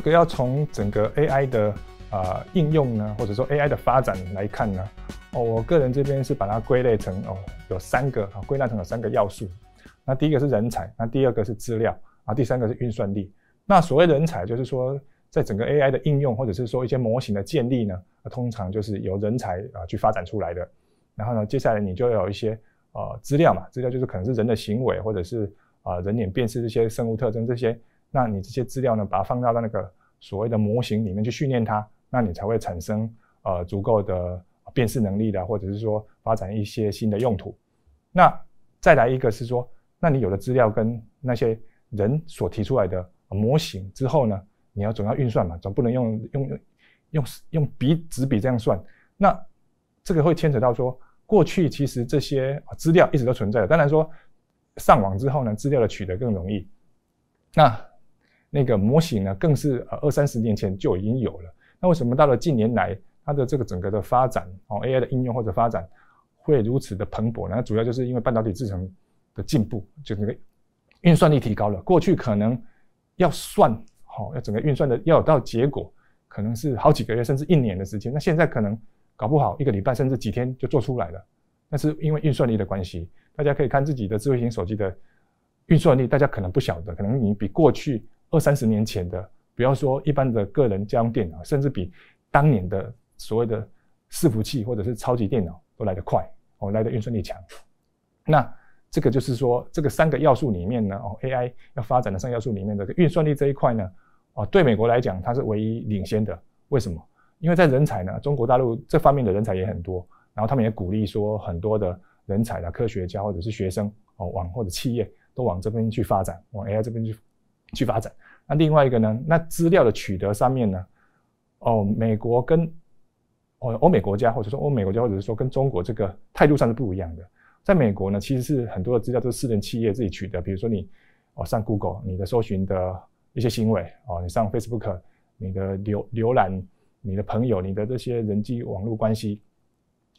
这个要从整个 AI 的啊应用呢，或者说 AI 的发展来看呢，哦，我个人这边是把它归类成哦有三个啊，归纳成有三个要素。那第一个是人才，那第二个是资料啊，第三个是运算力。那所谓人才，就是说在整个 AI 的应用或者是说一些模型的建立呢，通常就是由人才啊去发展出来的。然后呢，接下来你就有一些呃资料嘛，资料就是可能是人的行为或者是啊人脸辨识这些生物特征这些。那你这些资料呢，把它放到那个所谓的模型里面去训练它，那你才会产生呃足够的辨识能力的，或者是说发展一些新的用途。那再来一个是说，那你有了资料跟那些人所提出来的模型之后呢，你要总要运算嘛，总不能用用用用用笔纸笔这样算。那这个会牵扯到说，过去其实这些资料一直都存在的，当然说上网之后呢，资料的取得更容易。那那个模型呢，更是呃二三十年前就已经有了。那为什么到了近年来，它的这个整个的发展哦，AI 的应用或者发展会如此的蓬勃？呢主要就是因为半导体制程的进步，就那个运算力提高了。过去可能要算好，要整个运算的要到结果，可能是好几个月甚至一年的时间。那现在可能搞不好一个礼拜甚至几天就做出来了。那是因为运算力的关系。大家可以看自己的智慧型手机的运算力，大家可能不晓得，可能你比过去。二三十年前的，不要说一般的个人家用电脑，甚至比当年的所谓的伺服器或者是超级电脑都来得快，哦，来的运算力强。那这个就是说，这个三个要素里面呢，哦，AI 要发展的三要素里面的运算力这一块呢，哦，对美国来讲，它是唯一领先的。为什么？因为在人才呢，中国大陆这方面的人才也很多，然后他们也鼓励说，很多的人才的科学家或者是学生，哦，往或者企业都往这边去发展，往 AI 这边去。去发展，那另外一个呢？那资料的取得上面呢？哦，美国跟哦欧美国家，或者说欧美国家，或者是说跟中国这个态度上是不一样的。在美国呢，其实是很多的资料都是私人企业自己取得，比如说你哦上 Google，你的搜寻的一些行为哦，你上 Facebook，你的浏浏览，你的朋友，你的这些人际网络关系，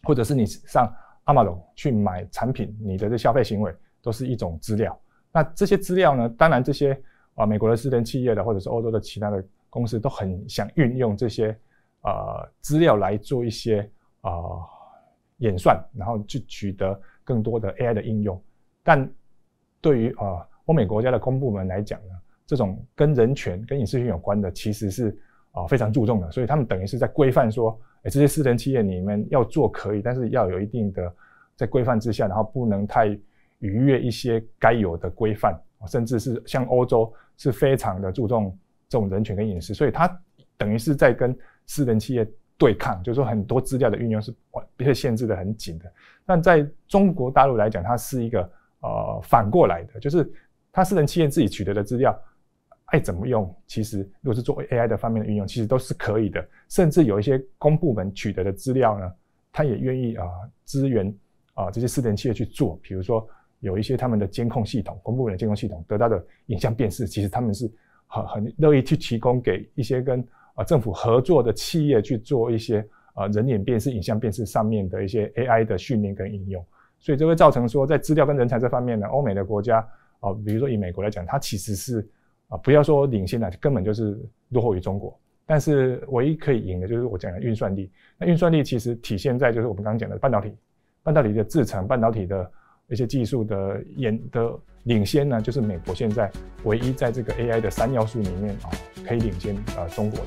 或者是你上 Amazon 去买产品，你的这消费行为都是一种资料。那这些资料呢，当然这些。啊，美国的私人企业的，或者是欧洲的其他的公司，都很想运用这些呃资料来做一些啊演算，然后去取得更多的 AI 的应用。但对于啊欧美国家的公部门来讲呢，这种跟人权、跟隐私权有关的，其实是啊非常注重的。所以他们等于是在规范说，哎，这些私人企业你们要做可以，但是要有一定的在规范之下，然后不能太逾越一些该有的规范。甚至是像欧洲是非常的注重这种人权跟隐私，所以它等于是在跟私人企业对抗，就是说很多资料的运用是被限制的很紧的。但在中国大陆来讲，它是一个呃反过来的，就是它私人企业自己取得的资料爱怎么用，其实如果是做 AI 的方面的运用，其实都是可以的。甚至有一些公部门取得的资料呢，他也愿意啊支援啊这些私人企业去做，比如说。有一些他们的监控系统，公部的监控系统得到的影像辨识，其实他们是很很乐意去提供给一些跟啊政府合作的企业去做一些啊人脸辨识、影像辨识上面的一些 AI 的训练跟应用，所以这会造成说在资料跟人才这方面呢，欧美的国家啊，比如说以美国来讲，它其实是啊不要说领先的，根本就是落后于中国。但是唯一可以赢的就是我讲的运算力。那运算力其实体现在就是我们刚刚讲的半导体，半导体的制成，半导体的。一些技术的研的领先呢，就是美国现在唯一在这个 AI 的三要素里面啊，可以领先呃中国。